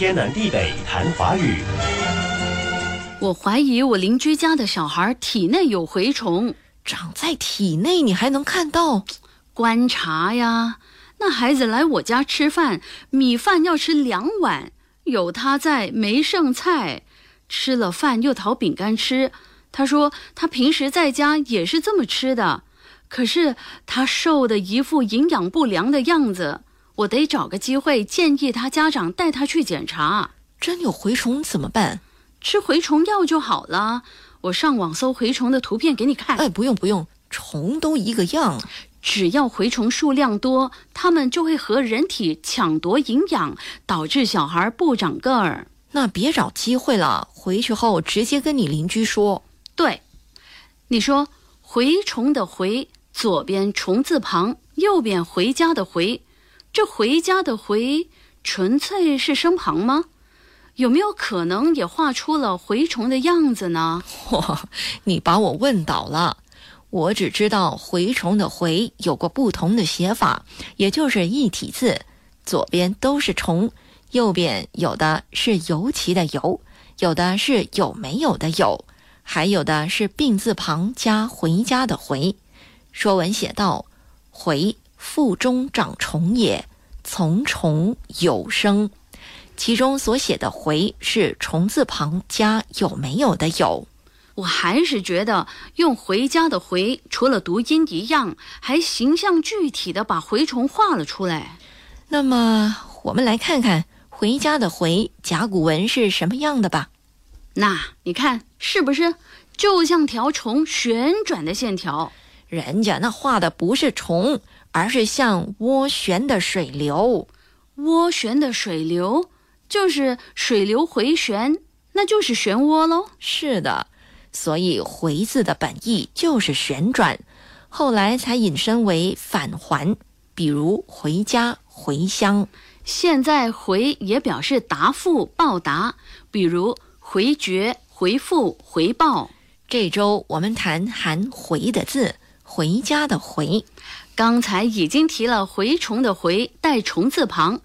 天南地北谈华语。我怀疑我邻居家的小孩体内有蛔虫，长在体内，你还能看到？观察呀。那孩子来我家吃饭，米饭要吃两碗，有他在没剩菜，吃了饭又讨饼干吃。他说他平时在家也是这么吃的，可是他瘦的一副营养不良的样子，我得找个机会建议他家长带他去检查。真有蛔虫怎么办？吃蛔虫药就好了。我上网搜蛔虫的图片给你看。哎，不用不用，虫都一个样。只要蛔虫数量多，它们就会和人体抢夺营养，导致小孩不长个儿。那别找机会了，回去后直接跟你邻居说。对，你说蛔虫的“蛔”，左边虫字旁，右边回家的“回”，这回家的“回”纯粹是声旁吗？有没有可能也画出了蛔虫的样子呢？嚯，你把我问倒了。我只知道蛔虫的“蛔”有过不同的写法，也就是一体字，左边都是虫，右边有的是尤其的“尤”，有的是有没有的“有”，还有的是病字旁加回家的“回”。说文写道：“回，腹中长虫也，从虫有生。”其中所写的“回”是虫字旁加有没有的“有”。我还是觉得用“回家”的“回”，除了读音一样，还形象具体的把蛔虫画了出来。那么，我们来看看“回家”的“回”甲骨文是什么样的吧。那你看是不是就像条虫旋转的线条？人家那画的不是虫，而是像涡旋的水流。涡旋的水流就是水流回旋，那就是漩涡喽。是的。所以“回”字的本意就是旋转，后来才引申为返还，比如回家、回乡。现在“回”也表示答复、报答，比如回绝、回复、回报。这周我们谈含“回”的字，“回家”的“回”。刚才已经提了蛔虫的“蛔”带虫字旁，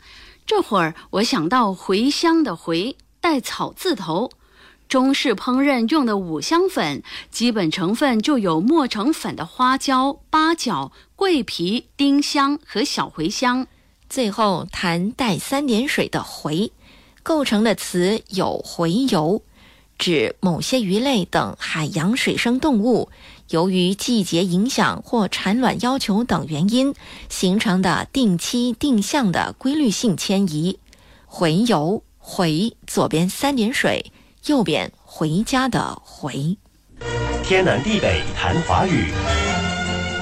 这会儿我想到茴香的“茴”带草字头。中式烹饪用的五香粉，基本成分就有磨成粉的花椒、八角、桂皮、丁香和小茴香。最后谈带三点水的“回”，构成的词有洄游，指某些鱼类等海洋水生动物，由于季节影响或产卵要求等原因形成的定期定向的规律性迁移。洄游，回左边三点水。右边回家的回，天南地北谈华语。